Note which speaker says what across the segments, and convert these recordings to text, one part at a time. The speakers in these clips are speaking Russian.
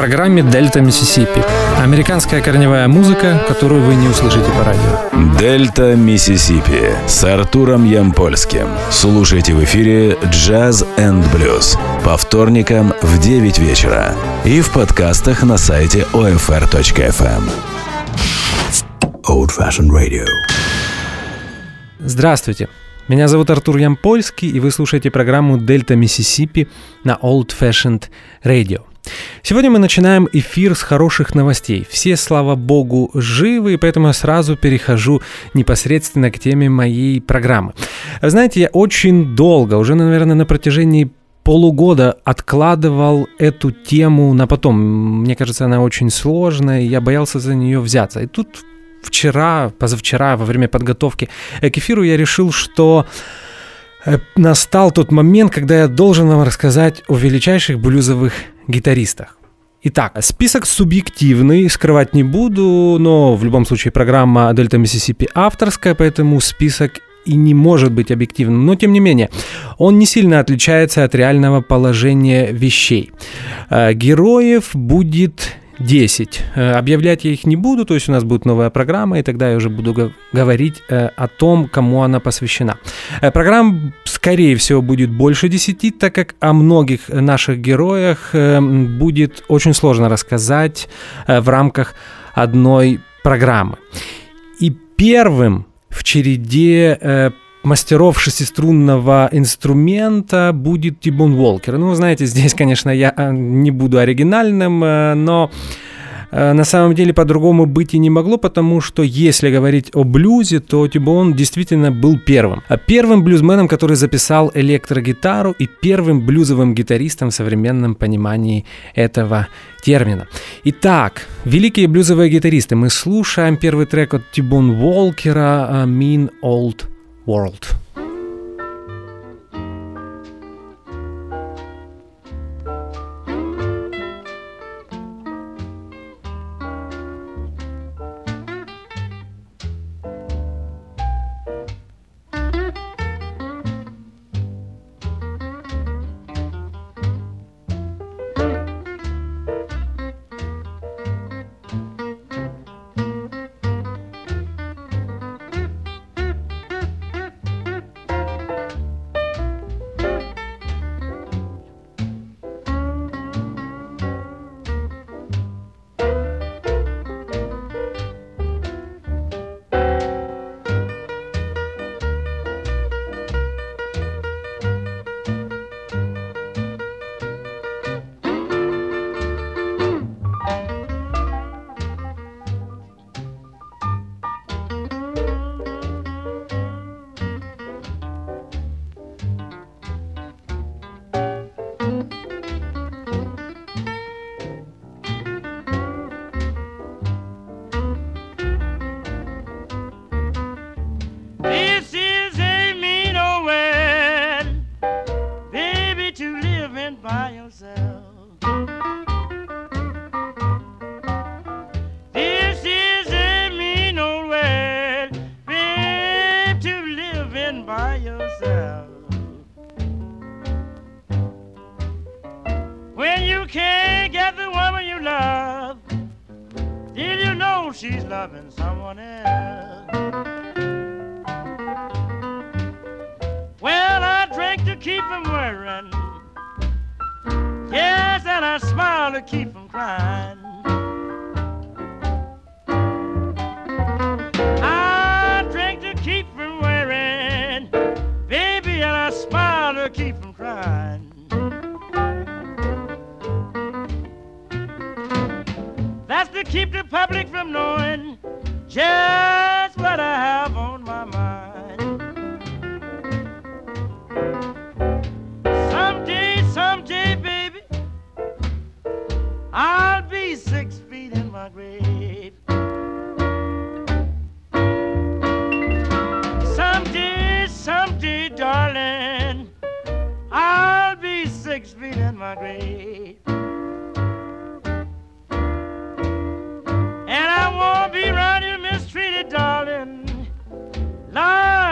Speaker 1: программе «Дельта Миссисипи». Американская корневая музыка, которую вы не услышите по радио.
Speaker 2: «Дельта Миссисипи» с Артуром Ямпольским. Слушайте в эфире «Jazz and Blues» по вторникам в 9 вечера и в подкастах на сайте OFR.FM.
Speaker 1: Old Fashioned Radio. Здравствуйте. Меня зовут Артур Ямпольский, и вы слушаете программу «Дельта Миссисипи» на Old Fashioned Radio. Сегодня мы начинаем эфир с хороших новостей. Все, слава богу, живы, и поэтому я сразу перехожу непосредственно к теме моей программы. Знаете, я очень долго, уже, наверное, на протяжении полугода откладывал эту тему на потом. Мне кажется, она очень сложная, и я боялся за нее взяться. И тут вчера, позавчера, во время подготовки к эфиру я решил, что э, настал тот момент, когда я должен вам рассказать о величайших блюзовых гитаристах. Итак, список субъективный, скрывать не буду, но в любом случае программа Дельта Миссисипи авторская, поэтому список и не может быть объективным. Но тем не менее, он не сильно отличается от реального положения вещей. Э, героев будет 10. Э, объявлять я их не буду, то есть у нас будет новая программа, и тогда я уже буду говорить э, о том, кому она посвящена. Э, программ, скорее всего, будет больше 10, так как о многих наших героях будет очень сложно рассказать в рамках одной программы. И первым в череде мастеров шестиструнного инструмента будет Тибон Волкер. Ну, знаете, здесь, конечно, я э, не буду оригинальным, э, но э, на самом деле по-другому быть и не могло, потому что если говорить о блюзе, то Тибон действительно был первым. А первым блюзменом, который записал электрогитару и первым блюзовым гитаристом в современном понимании этого термина. Итак, великие блюзовые гитаристы. Мы слушаем первый трек от Тибон Волкера «Mean Old world.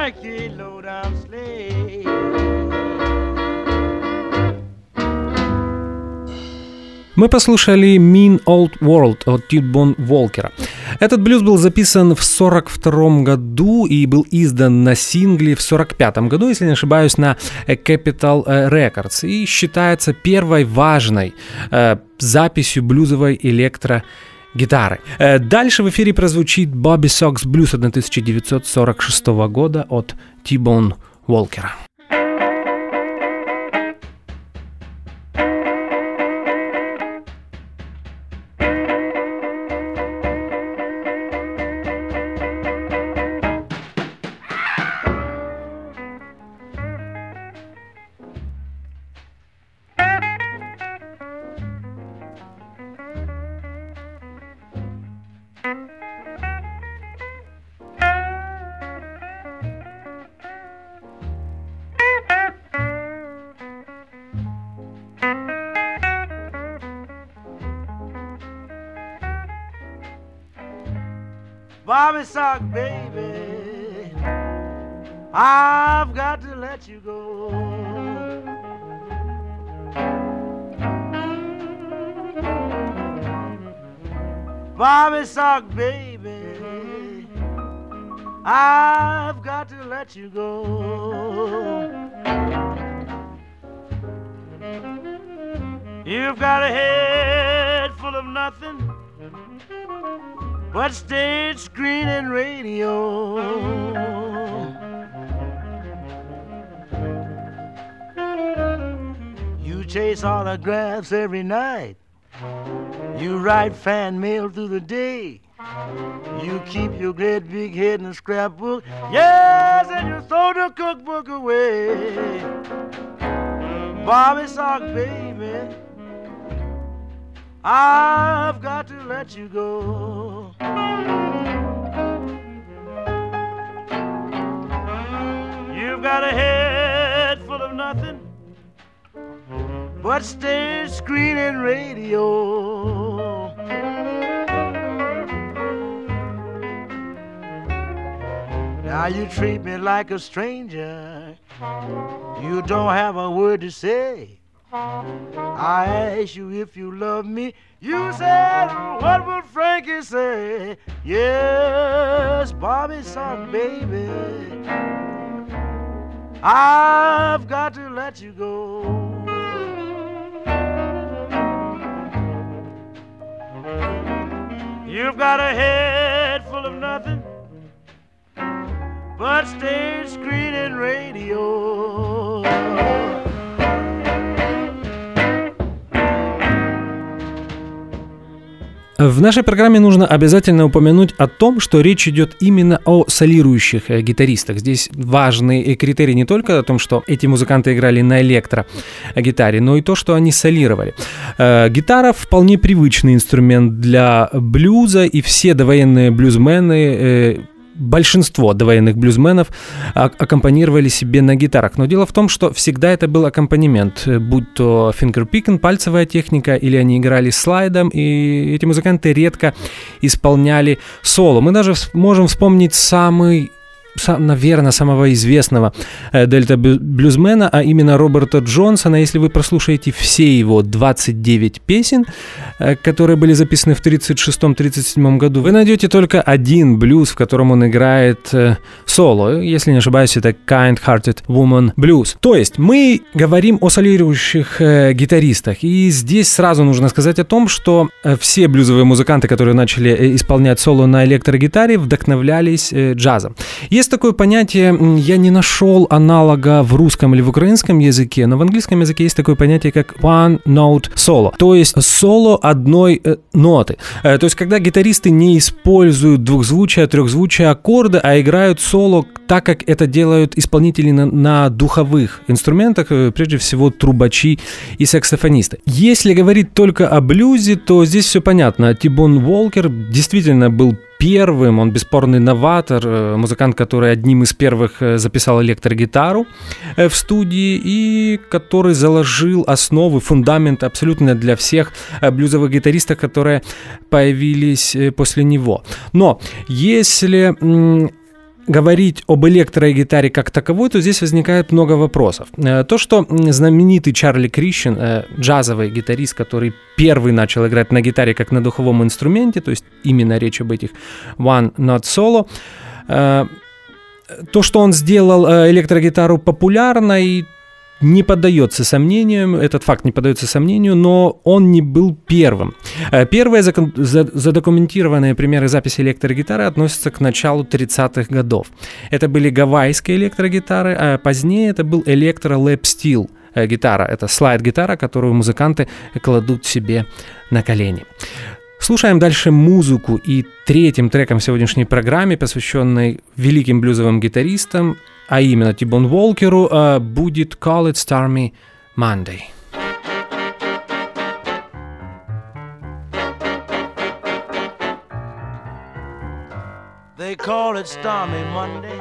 Speaker 1: like a. Мы послушали Mean Old World от Титбон Волкера. Этот блюз был записан в 1942 году и был издан на сингле в 1945 году, если не ошибаюсь, на Capital Records и считается первой важной э, записью блюзовой электро гитары. Э, дальше в эфире прозвучит Bobby Sox Blues 1946 года от Тибон Волкера.
Speaker 3: Sock, baby, I've got to let you go. You've got a head full of nothing but stage, screen, and radio. You chase autographs every night. You write fan mail through the day. You keep your great big head in a scrapbook. Yes, and you throw the cookbook away. Bobby sock, baby. I've got to let you go. You've got a head full of nothing but stage, screen, and radio. Now you treat me like a stranger. You don't have a word to say. I ask you if you love me. You said, What would Frankie say? Yes, Bobby son, baby. I've got to let you go. You've got a head full of nothing but stage, screen, and radio.
Speaker 1: В нашей программе нужно обязательно упомянуть о том, что речь идет именно о солирующих э, гитаристах. Здесь важный э, критерий не только о том, что эти музыканты играли на электрогитаре, но и то, что они солировали. Э, гитара вполне привычный инструмент для блюза, и все довоенные блюзмены большинство довоенных блюзменов аккомпанировали себе на гитарах. Но дело в том, что всегда это был аккомпанемент, будь то фингерпикинг, пальцевая техника, или они играли слайдом, и эти музыканты редко исполняли соло. Мы даже можем вспомнить самый наверное, самого известного э, дельта-блюзмена, а именно Роберта Джонсона. Если вы прослушаете все его 29 песен, э, которые были записаны в 1936-1937 году, вы найдете только один блюз, в котором он играет э, соло. Если не ошибаюсь, это Kind Hearted Woman Blues. То есть мы говорим о солирующих гитаристах. И здесь сразу нужно сказать о том, что все блюзовые музыканты, которые начали исполнять соло на электрогитаре, вдохновлялись джазом. Если есть такое понятие, я не нашел аналога в русском или в украинском языке, но в английском языке есть такое понятие, как one note solo, то есть соло одной э, ноты. Э, то есть когда гитаристы не используют двухзвучия, трехзвучия, аккорды, а играют соло так, как это делают исполнители на, на духовых инструментах, э, прежде всего трубачи и саксофонисты. Если говорить только о блюзе, то здесь все понятно. Тибон Волкер действительно был первым, он бесспорный новатор, э, музыкант, который одним из первых э, записал электрогитару э, в студии и который заложил основы, фундамент абсолютно для всех блюзовых гитаристов, которые появились после него. Но если говорить об электрогитаре как таковой, то здесь возникает много вопросов. Э, то, что знаменитый Чарли Крищен, э, джазовый гитарист, который первый начал играть на гитаре как на духовом инструменте, то есть именно речь об этих One Not Solo, э, то, что он сделал электрогитару популярной, не поддается сомнению, этот факт не поддается сомнению, но он не был первым. Э, первые задокументированные примеры записи электрогитары относятся к началу 30-х годов. Это были гавайские электрогитары, а позднее это был электро лэп стил гитара. Это слайд-гитара, которую музыканты кладут себе на колени. Слушаем дальше музыку и третьим треком в сегодняшней программе, посвященной великим блюзовым гитаристам, а именно Тибон Волкеру, э, будет Call It Stormy Monday.
Speaker 3: They call it Stormy Monday,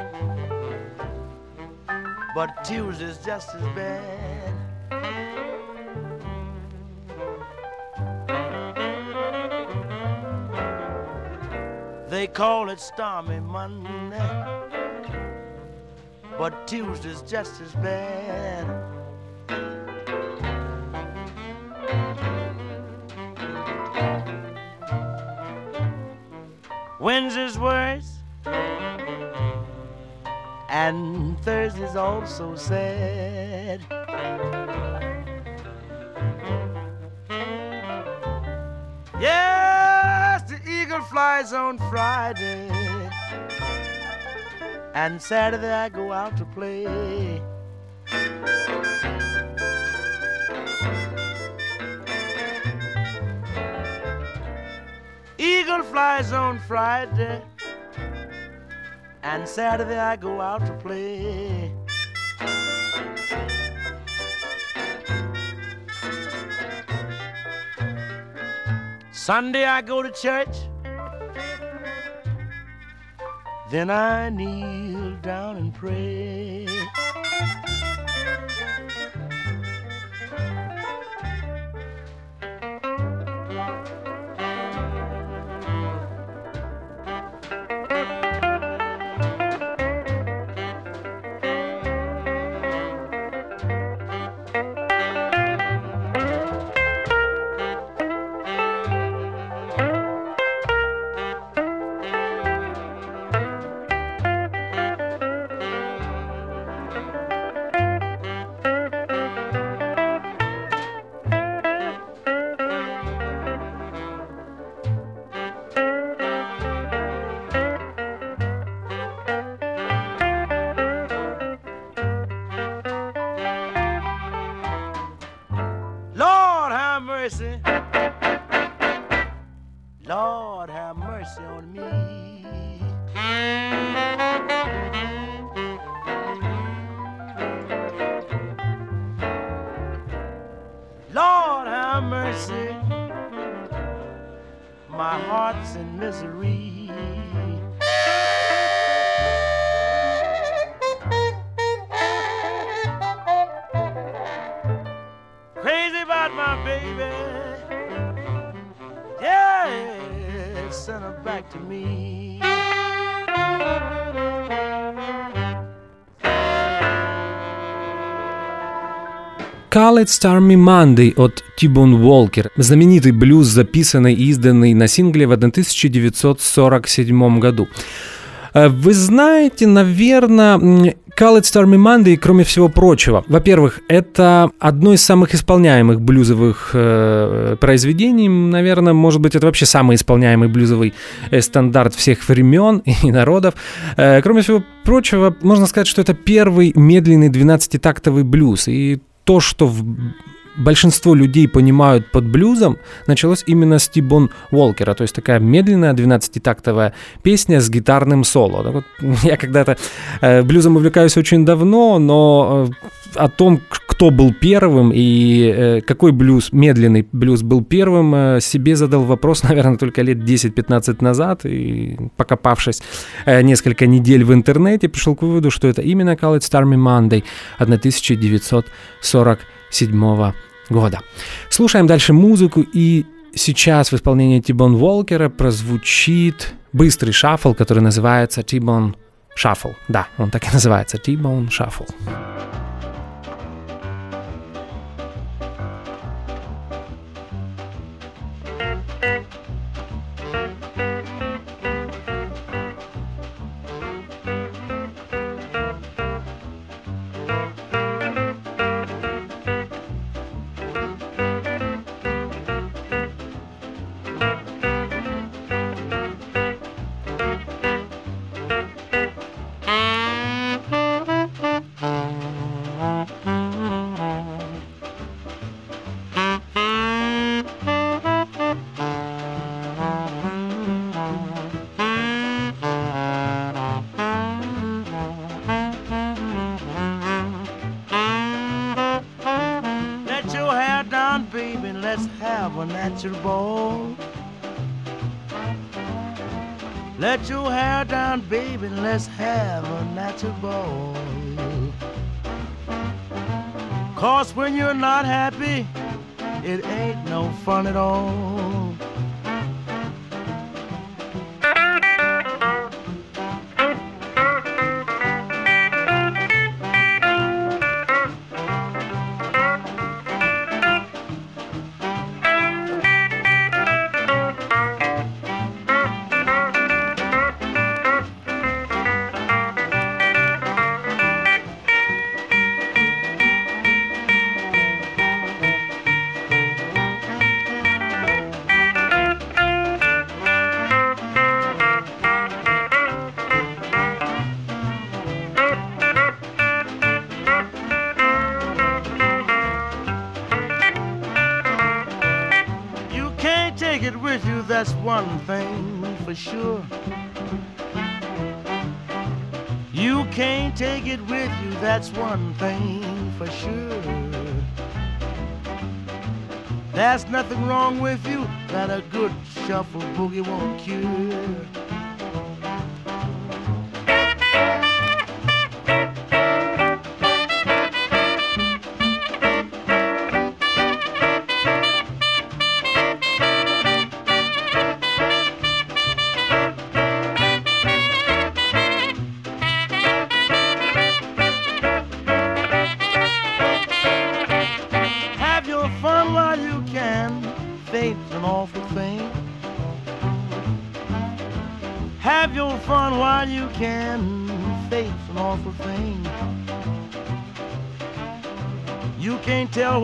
Speaker 3: but Tuesday's just as bad. They call it Stormy Monday but Tuesday's just as bad. Wednesday's worse, and Thursday's also sad. Flies on Friday and Saturday I go out to play. Eagle flies on Friday, and Saturday I go out to play. Sunday I go to church. Then I kneel down and pray. have mercy. Lord, have mercy on me. Lord, have mercy. My heart's in misery.
Speaker 1: Call It Stormy Monday от Тибон Уолкер, знаменитый блюз, записанный и изданный на сингле в 1947 году. Э, вы знаете, наверное, Call It Stormy Monday, кроме всего прочего. Во-первых, это одно из самых исполняемых блюзовых э, произведений. Наверное, может быть, это вообще самый исполняемый блюзовый э, стандарт всех времен и народов. Э, кроме всего прочего, можно сказать, что это первый медленный 12-тактовый блюз. И то, что в большинство людей понимают под блюзом, началось именно с Тибон Уолкера, то есть такая медленная 12-тактовая песня с гитарным соло. Так вот, я когда-то э, блюзом увлекаюсь очень давно, но э, о том, кто был первым и э, какой блюз, медленный блюз был первым, э, себе задал вопрос, наверное, только лет 10-15 назад, и покопавшись э, несколько недель в интернете, пришел к выводу, что это именно Call It Stormy Monday 1947 года года. Слушаем дальше музыку, и сейчас в исполнении Тибон Волкера прозвучит быстрый шаффл, который называется Тибон Shuffle. Да, он так и называется, T-Bone Shuffle. natural Cause when you're not happy, it ain't no fun at all. Sure. You can't take it with you, that's one thing for sure. There's nothing wrong with you that a good shuffle boogie won't cure.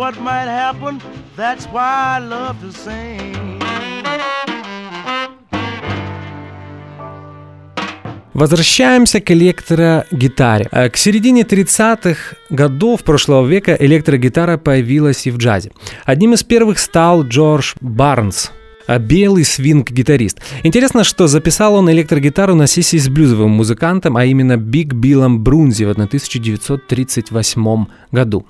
Speaker 1: What might happen. That's why I love to sing. Возвращаемся к электрогитаре. Э, к середине 30-х годов прошлого века электрогитара появилась и в джазе. Одним из первых стал Джордж Барнс – белый свинг-гитарист. Интересно, что записал он электрогитару на сессии с блюзовым музыкантом, а именно Биг Биллом Брунзи в 1938 году.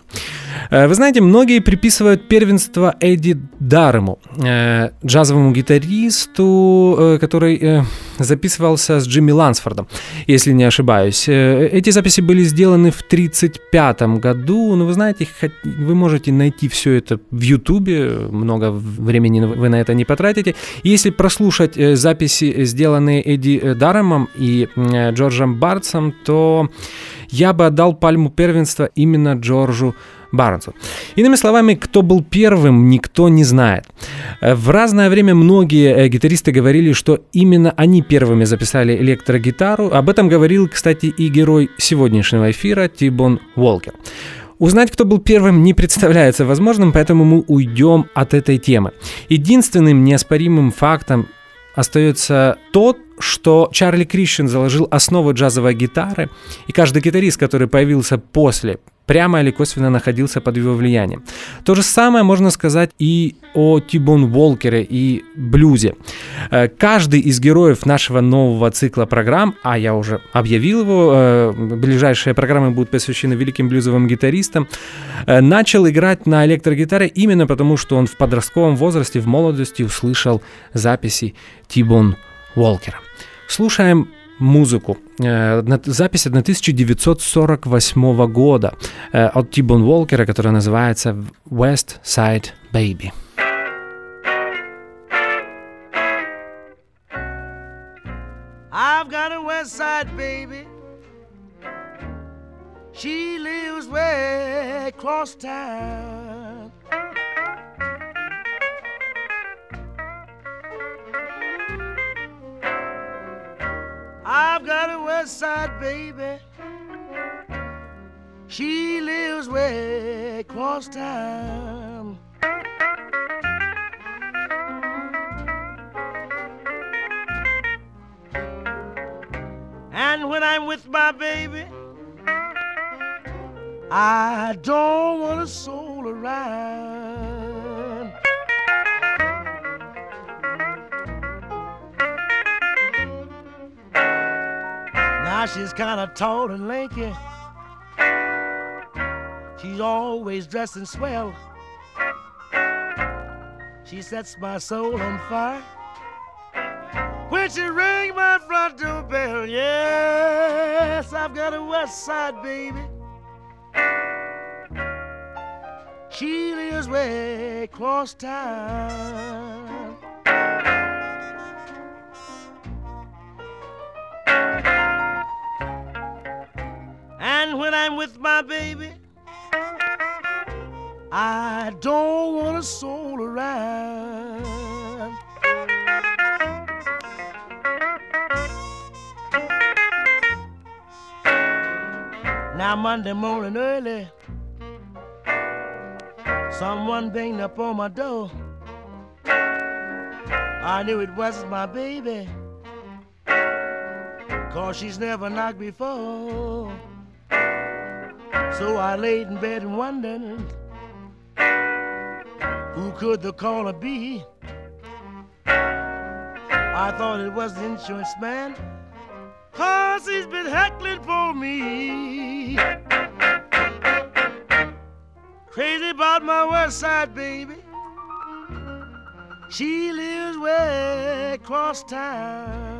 Speaker 1: Э, вы знаете, многие приписывают первенство Эдди Дарему, э, джазовому гитаристу, э, который записывался с Джимми Лансфордом, если не ошибаюсь. Эти записи были сделаны в 1935 году, но вы знаете, вы можете найти все это в Ютубе, много времени вы на это не потратите, потратите. Если прослушать э, записи, сделанные Эдди э, Даремом и э, Джорджем Бартсом, то я бы отдал пальму первенства именно Джорджу Барнсу. Иными словами, кто был первым, никто не знает. В разное время многие гитаристы говорили, что именно они первыми записали электрогитару. Об этом говорил, кстати, и герой сегодняшнего эфира Тибон Уолкер. Узнать, кто был первым, не представляется возможным, поэтому мы уйдем от этой темы. Единственным неоспоримым фактом остается тот, что Чарли Кришин заложил основы джазовой гитары, и каждый гитарист, который появился после прямо или косвенно находился под его влиянием. То же самое можно сказать и о Тибон Волкере и блюзе. Э, каждый из героев нашего нового цикла программ, а я уже объявил его, э, ближайшие программы будут посвящены великим блюзовым гитаристам, э, начал играть на электрогитаре именно потому, что он в подростковом возрасте, в молодости услышал записи Тибон Волкера. Слушаем музыку. Э, запись 1948 года э, от Тибон Волкера, которая называется West Side Baby. I've got a west side baby
Speaker 3: She lives way across town. I've got a west side baby. She lives way across town. And when I'm with my baby, I don't want a soul around. She's kind of tall and lanky. She's always dressing swell. She sets my soul on fire. When she ring my front door bell, yes, I've got a west side baby. She lives way across town. And with my baby, I don't want a soul around. Now Monday morning early, someone banged up on my door. I knew it wasn't my baby, cause she's never knocked before. So I laid in bed and wondered who could the caller be. I thought it was the insurance man, cause he's been heckling for me. Crazy about my west side baby. She lives way across town.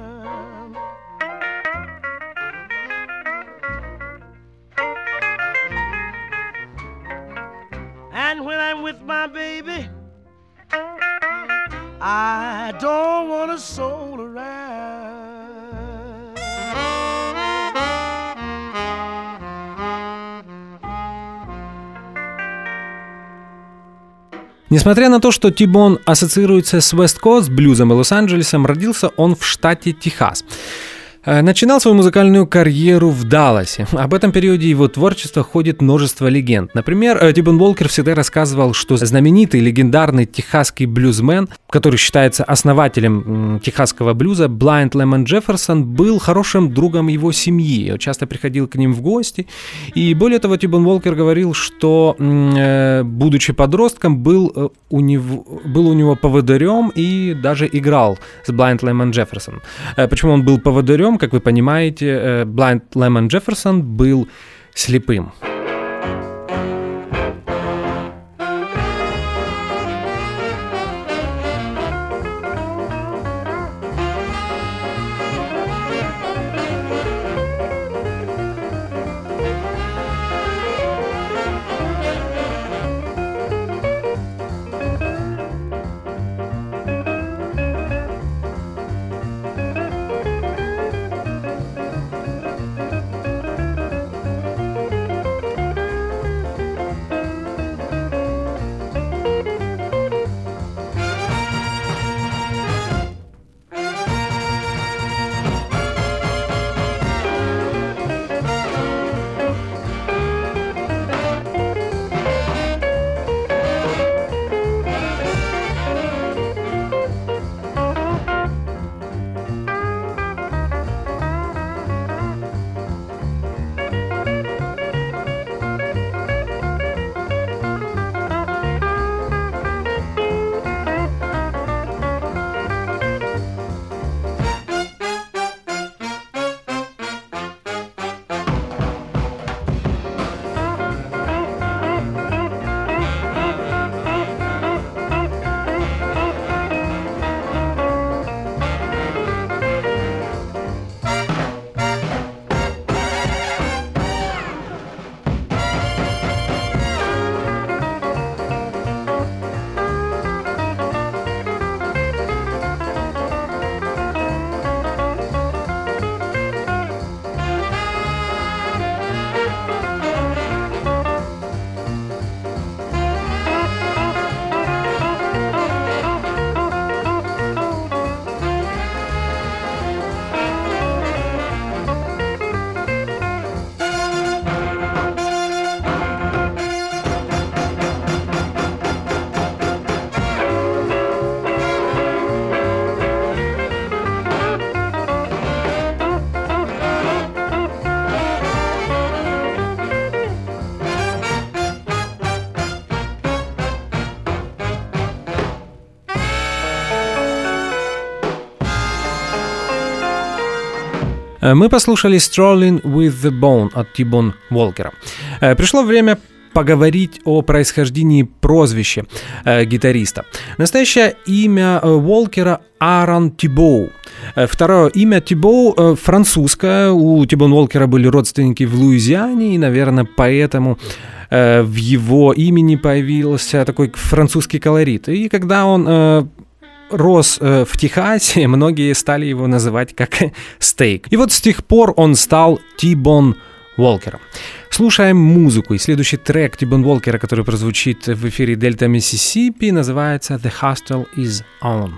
Speaker 3: When I'm with my baby, I don't want a soul around.
Speaker 1: Несмотря на то, что Тибон ассоциируется с Coast блюзом и Лос-Анджелесом, родился он в штате Техас. Э, начинал свою музыкальную карьеру в Далласе. Об этом периоде его творчества ходит множество легенд. Например, э, Тибон Волкер всегда рассказывал, что знаменитый легендарный техасский блюзмен, который считается основателем техасского блюза, Блайнд Лемон Джефферсон, был хорошим другом его семьи. Он часто приходил к ним в гости. И более того, Тибон Волкер говорил, что, э, будучи подростком, был у него, был у него поводырем и даже играл с Блайнд Лемон Джефферсон. Почему он был поводырем? Как вы понимаете, Blind Lemon Jefferson был слепым. Мы послушали Strolling with the Bone от Тибон Волкера. Пришло время поговорить о происхождении прозвища э, гитариста. Настоящее имя э, Уолкера Аарон Тибоу. Э, второе имя Тибоу э, французское. У Тибон Уолкера были родственники в Луизиане, и, наверное, поэтому э, в его имени появился такой французский колорит. И когда он э, рос э, в Техасе, многие стали его называть как стейк. И вот с тех пор он стал Тибон Уолкером. Слушаем музыку, и следующий трек Тибон Уолкера, который прозвучит в эфире Дельта Миссисипи, называется «The Hostel is On».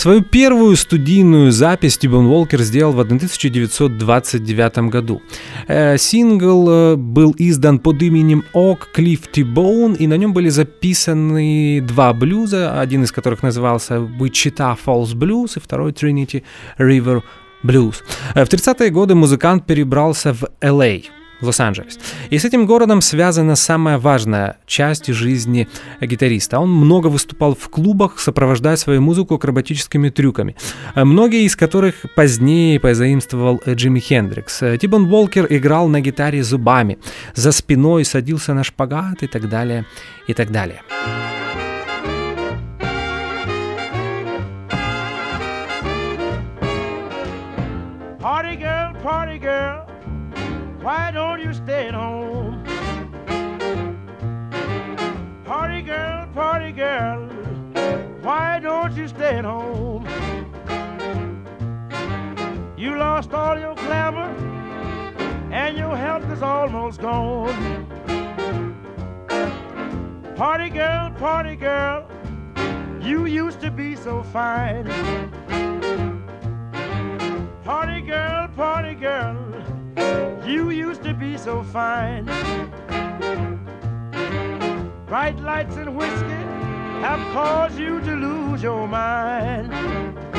Speaker 1: Свою первую студийную запись Тибон Уолкер сделал в 1929 году. Э, сингл э, был издан под именем Ок Клифф Тибоун, и на нем были записаны два блюза, один из которых назывался Wichita Falls Blues, и второй Trinity River Blues. Э, в 30-е годы музыкант перебрался в Л.А., Лос-Анджелес. И с этим городом связана самая важная часть жизни гитариста. Он много выступал в клубах, сопровождая свою музыку акробатическими трюками, многие из которых позднее позаимствовал Джимми Хендрикс. Тибон Волкер играл на гитаре зубами, за спиной садился на шпагат и так далее, и так далее.
Speaker 3: Party girl, party girl. Why don't you stay at home? Party girl, party girl, why don't you stay at home? You lost all your glamour and your health is almost gone. Party girl, party girl, you used to be so fine. Party girl, party girl, you used to be so fine. Bright lights and whiskey have caused you to lose your mind.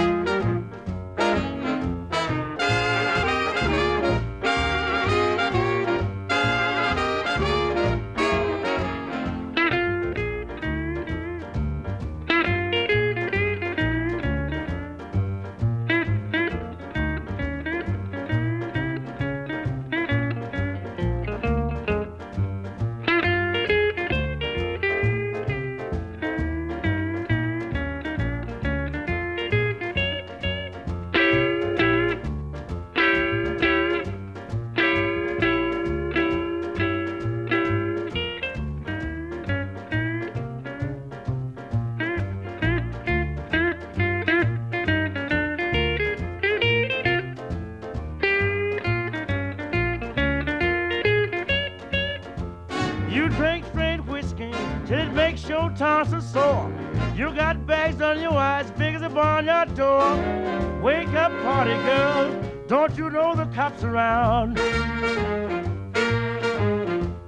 Speaker 3: Barnyard door. Wake up, party girl. Don't you know the cops around?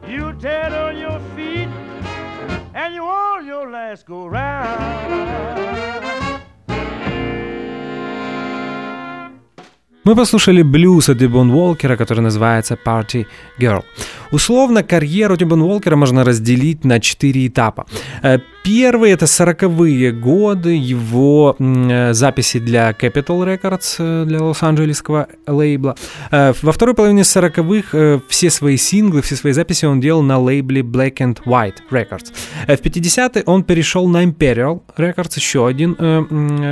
Speaker 3: You dead on your feet and you on your last go round.
Speaker 1: Мы послушали блюз от Дибон Уолкера, который называется Party Girl. Условно, карьеру Дибон Уолкера можно разделить на четыре этапа. Э, первый — это 40-е годы, его э, записи для Capital Records, э, для лос-анджелесского лейбла. Во второй половине 40-х все свои синглы, все свои записи он делал на лейбле Black and White Records. В 50-е он перешел на Imperial Records, еще один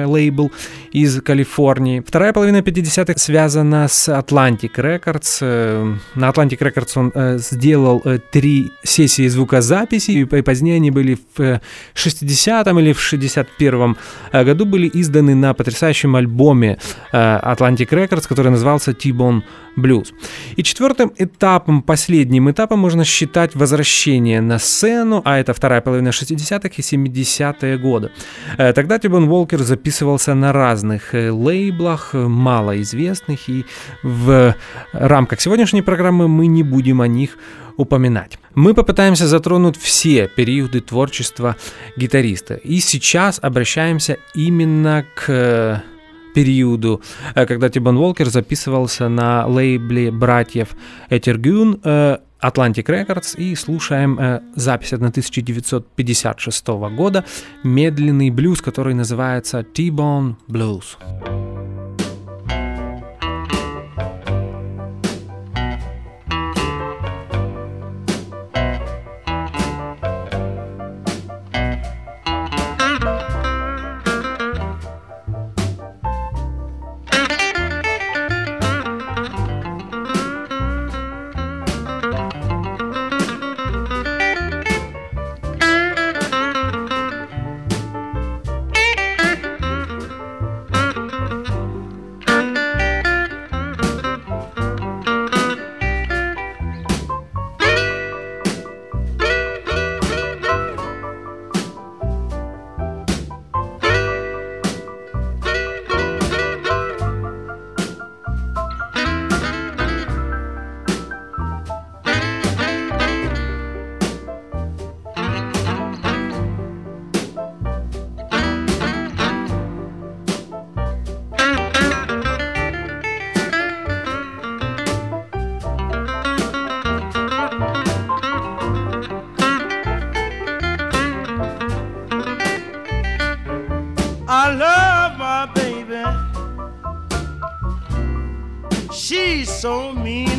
Speaker 1: лейбл из Калифорнии. Вторая половина 50-х связана с Atlantic Records. На Atlantic Records он сделал э, три сессии звукозаписи, и позднее они были в 60-м или в 61-м году были изданы на потрясающем альбоме Atlantic Records, который назывался T-Bone Blues. И четвертым этапом, последним этапом можно считать возвращение на сцену, а это вторая половина 60-х и 70-е годы. Тогда Тибон Волкер записывался на разных лейблах, малоизвестных, известных, и в рамках сегодняшней программы мы не будем о них упоминать. Мы попытаемся затронуть все периоды творчества гитариста. И сейчас обращаемся именно к периоду, э, когда Тибон Волкер записывался на лейбле братьев Этергюн э, Atlantic Records и слушаем э, запись 1956 года, медленный блюз, который называется T-Bone Blues. so mean.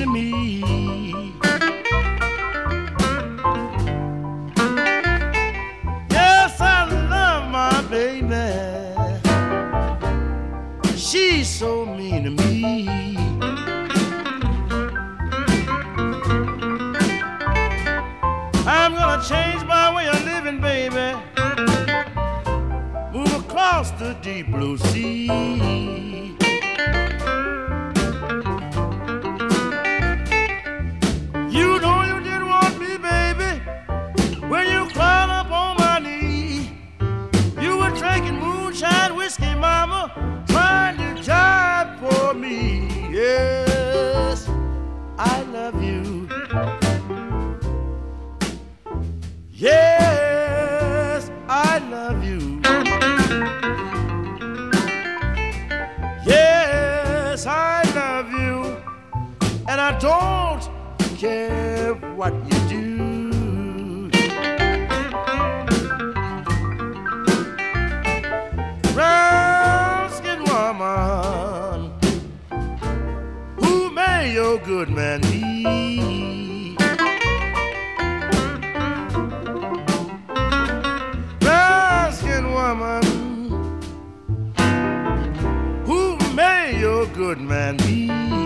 Speaker 1: good man.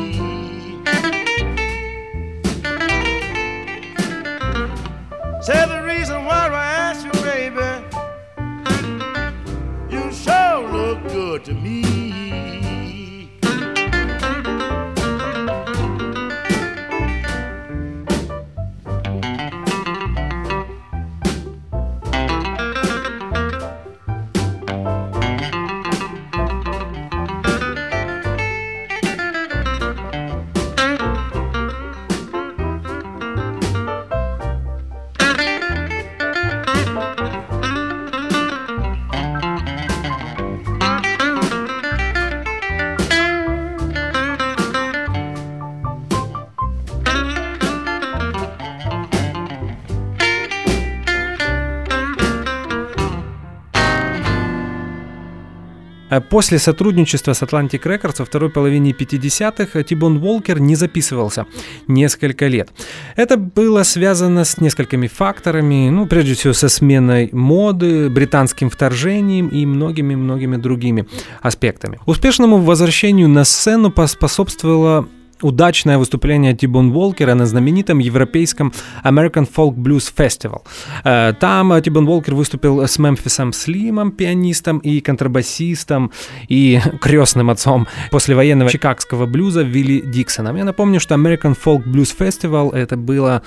Speaker 1: После сотрудничества с Atlantic Records во второй половине 50-х Тибон Волкер не записывался несколько лет. Это было связано с несколькими факторами, ну, прежде всего, со сменой моды, британским вторжением и многими-многими другими аспектами. Успешному возвращению на сцену поспособствовало удачное выступление Тибон Волкера на знаменитом европейском American Folk Blues Festival. Э, там Тибон Волкер выступил с Мемфисом Слимом, пианистом и контрабасистом, и крестным отцом послевоенного чикагского блюза Вилли Диксоном. Я напомню, что American Folk Blues Festival это было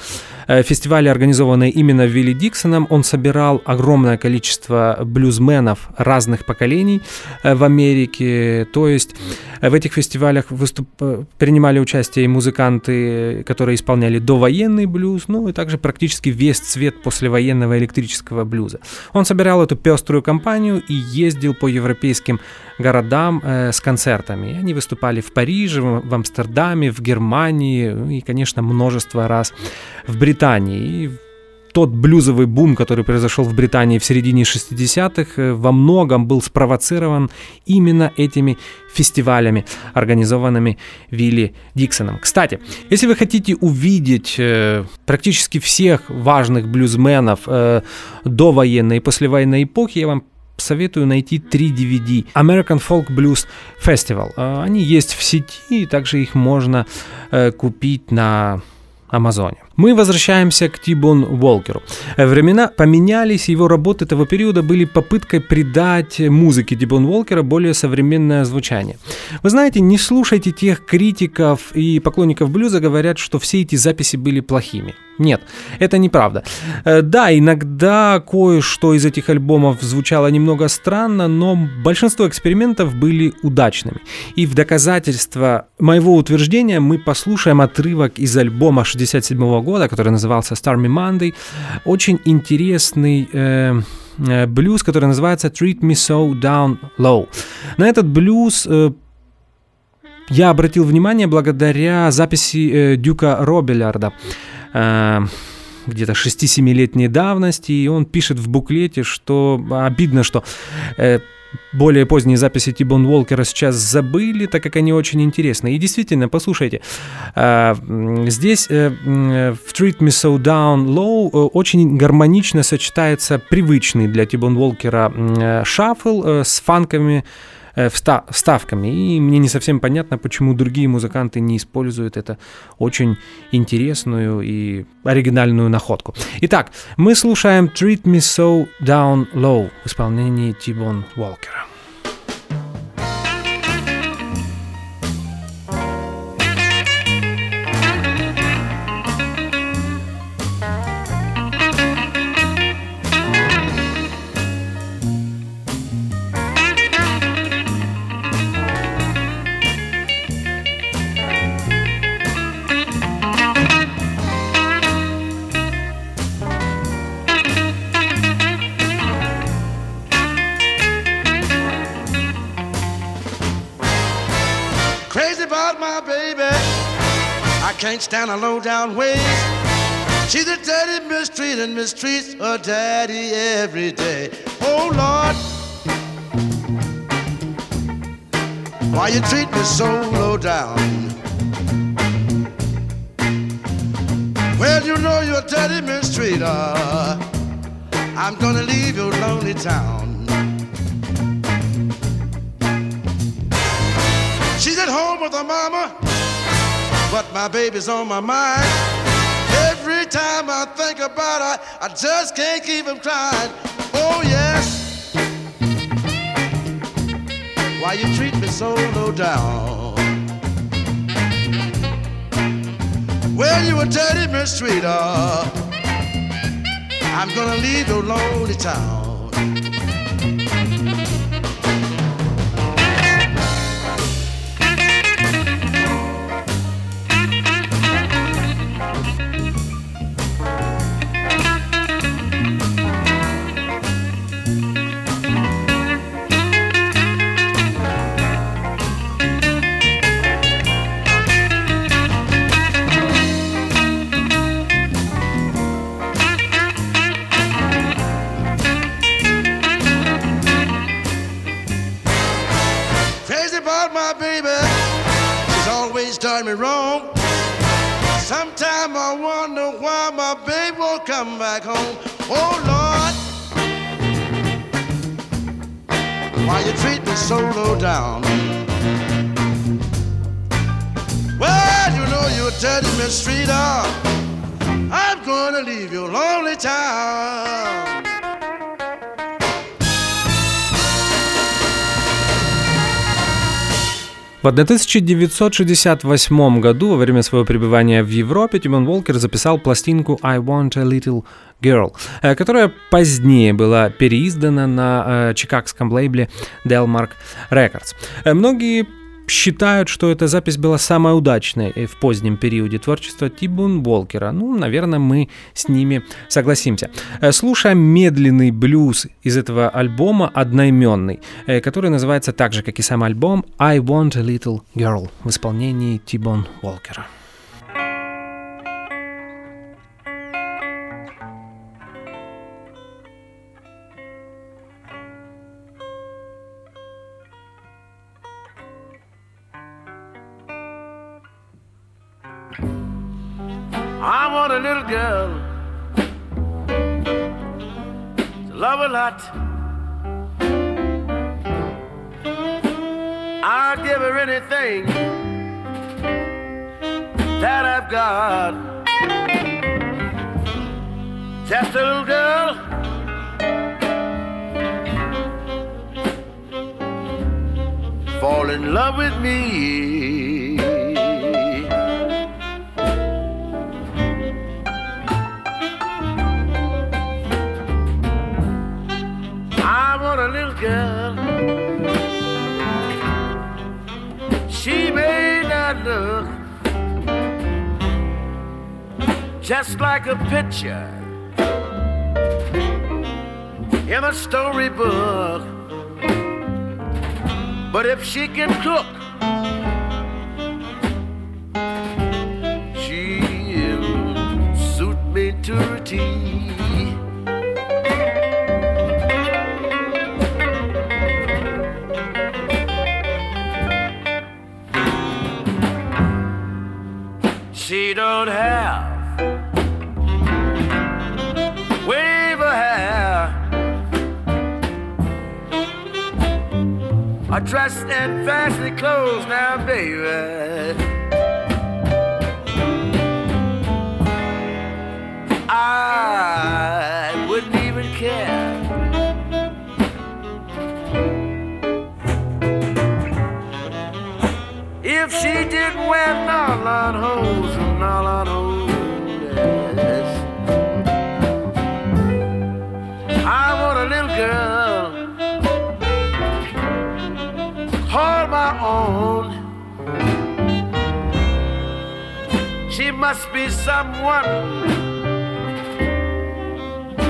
Speaker 1: э, фестиваль, организованный именно Вилли Диксоном. Он собирал огромное количество блюзменов разных поколений э, в Америке. То есть в этих фестивалях выступ... принимали принимали участие и музыканты, которые исполняли довоенный блюз, ну и также практически весь цвет послевоенного электрического блюза. Он собирал эту пеструю компанию и ездил по европейским городам э, с концертами. Они выступали в Париже, в Амстердаме, в Германии ну и, конечно, множество раз в Британии. И тот блюзовый бум, который произошел в Британии в середине 60-х, э, во многом был спровоцирован именно этими фестивалями, организованными Вилли Диксоном. Кстати, если вы хотите увидеть э, практически всех важных блюзменов э, до военной и послевоенной эпохи, я вам советую найти три DVD American Folk Blues Festival. Э, они есть в сети, также их можно э, купить на Амазоне. Мы возвращаемся к Тибон Волкеру. Времена поменялись, его работы того периода были попыткой придать музыке Тибон Волкера более современное звучание. Вы знаете, не слушайте тех критиков и поклонников блюза, говорят, что все эти записи были плохими. Нет, это неправда. Э, да, иногда кое-что из этих альбомов звучало немного странно, но большинство экспериментов были удачными. И в доказательство моего утверждения мы послушаем отрывок из альбома 67 года года, который назывался Stormy Monday. Очень интересный э, э, блюз, который называется Treat Me So Down Low. На этот блюз э, я обратил внимание благодаря записи э, Дюка Робелярда. Э, где-то 6-7-летней давности, и он пишет в буклете, что обидно, что э, более поздние записи Тибон Уолкера сейчас забыли, так как они очень интересны. И действительно, послушайте, а, здесь э, в Treat Me So Down Low э, очень гармонично сочетается привычный для Тибон Уолкера э, шаффл с фанками, Э, вставками. И мне не совсем понятно, почему другие музыканты не используют это очень интересную и оригинальную находку. Итак, мы слушаем Treat Me So Down Low в исполнении Тибон Уолкера.
Speaker 3: Can't stand a low down ways. She's a dirty mistreating, mistreats her daddy every day. Oh Lord, why you treat me so low down? Well, you know you're a dirty mistreater. I'm gonna leave your lonely town. She's at home with her mama but my baby's on my mind. Every time I think about her, I just can't keep from crying. Oh, yes. Why you treat me so low down? Well, you a dirty mistreater. I'm gonna leave your lonely town. Right me wrong. Sometimes I wonder why my baby won't come back home. Oh Lord, why you treat me so low down? Well, you know you're straight up. I'm gonna leave your lonely town.
Speaker 1: В 1968 году, во время своего пребывания в Европе, Тимон Волкер записал пластинку «I Want a Little Girl», э, которая позднее была переиздана на э, чикагском лейбле Delmark Records. Э, многие считают, что эта запись была самая удачная в позднем периоде творчества Тибун Волкера. Ну, наверное, мы с ними согласимся. Э, слушаем медленный блюз из этого альбома одноименный, э, который называется так же, как и сам альбом «I Want a Little Girl» в исполнении Тибун Волкера.
Speaker 3: I want a little girl to love a lot. I'll give her anything that I've got. Just a little girl. Fall in love with me. Little girl. She may not look just like a picture in a storybook. But if she can cook, she'll suit me to a T. a dress and fancy clothes now, baby. I wouldn't even care. If she didn't wear nylon hose and nylon hose. I want a little girl, all. She must be someone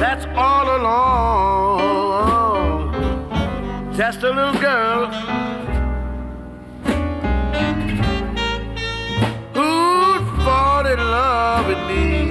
Speaker 3: that's all alone. Just a little girl who'd fall in love with me.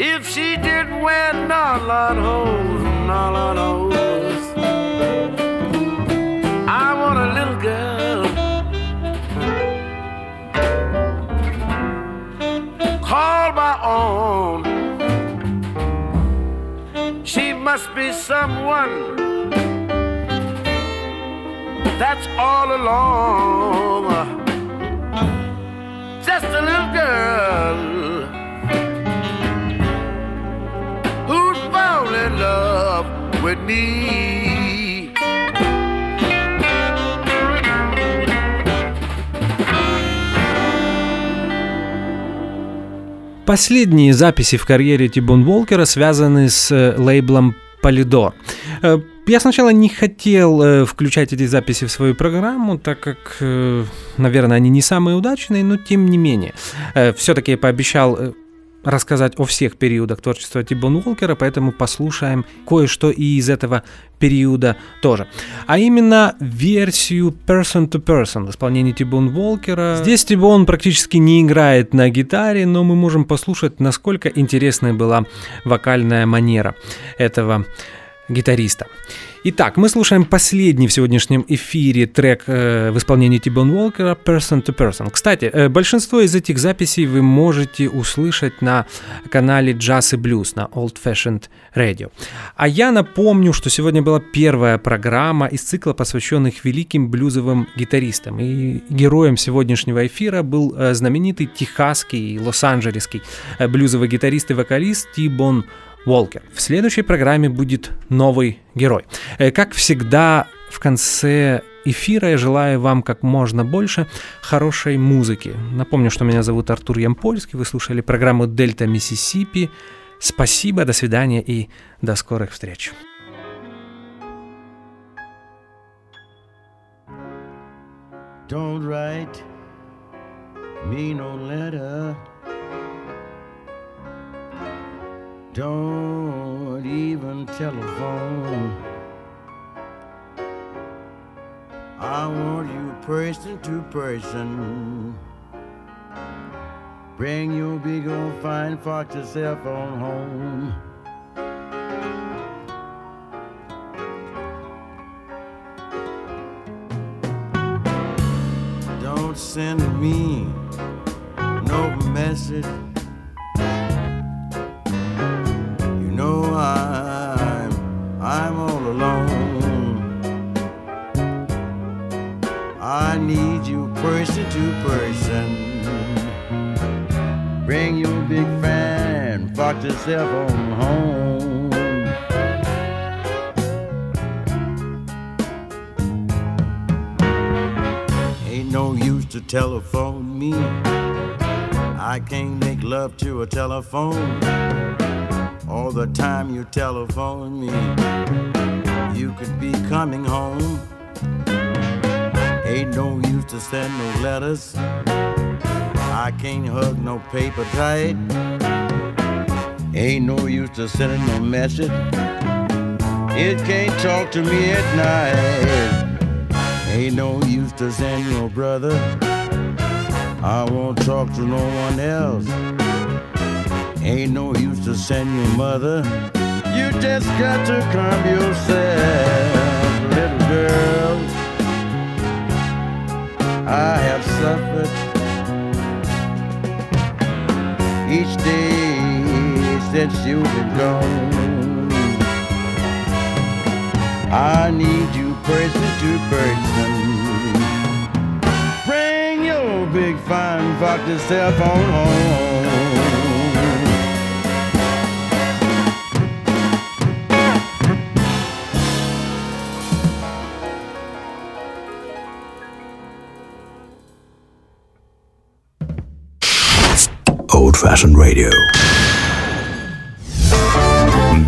Speaker 3: If she didn't wear nylon hose, nylon hose. I want a little girl. Call my own. She must be someone that's all along. Just a little girl who'd fall in love with me.
Speaker 1: Последние записи в карьере Тибон Волкера связаны с э, лейблом Polydor. Я сначала не хотел э, включать эти записи в свою программу, так как, э, наверное, они не самые удачные, но тем не менее. Э, Все-таки я пообещал э, рассказать о всех периодах творчества Тибон Уолкера, поэтому послушаем кое-что и из этого периода тоже. А именно версию Person to Person в исполнении Тибон Уолкера. Здесь Тибон практически не играет на гитаре, но мы можем послушать, насколько интересная была вокальная манера этого гитариста. Итак, мы слушаем последний в сегодняшнем эфире трек э, в исполнении Тибон Уолкера «Person to Person». Кстати, э, большинство из этих записей вы можете услышать на канале Jazz и Blues на Old Fashioned Radio. А я напомню, что сегодня была первая программа из цикла, посвященных великим блюзовым гитаристам. И героем сегодняшнего эфира был э, знаменитый техасский, лос-анджелесский э, блюзовый гитарист и вокалист Тибон Волкер. В следующей программе будет новый герой. Э, Как всегда, в конце эфира я желаю вам как можно больше хорошей музыки. Напомню, что меня зовут Артур Ямпольский, вы слушали программу «Дельта Миссисипи». Спасибо, до свидания и до скорых встреч.
Speaker 3: Don't write me no letter. Don't even telephone. I want you person to person. Bring your big old fine fox yourself on home. Don't send me no message. I'm all alone. I need you person to person. Bring your big fan, fox yourself on home. Ain't no use to telephone me. I can't make love to a telephone. All the time you telephone me, you could be coming home. Ain't no use to send no letters. I can't hug no paper tight. Ain't no use to sending no message. It can't talk to me at night. Ain't no use to send your brother. I won't talk to no one else. Ain't no use to send your mother. You just got to calm yourself, little girl. I have suffered each day since you've been gone. I need you person to person. Bring your big fine fox yourself on home.
Speaker 2: Old Fashioned Radio.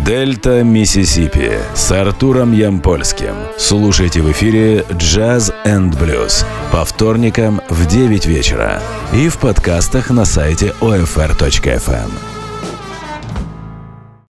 Speaker 2: Дельта Миссисипи с Артуром Ямпольским. Слушайте в эфире Jazz and Blues по вторникам в 9 вечера и в подкастах на сайте OFR.FM.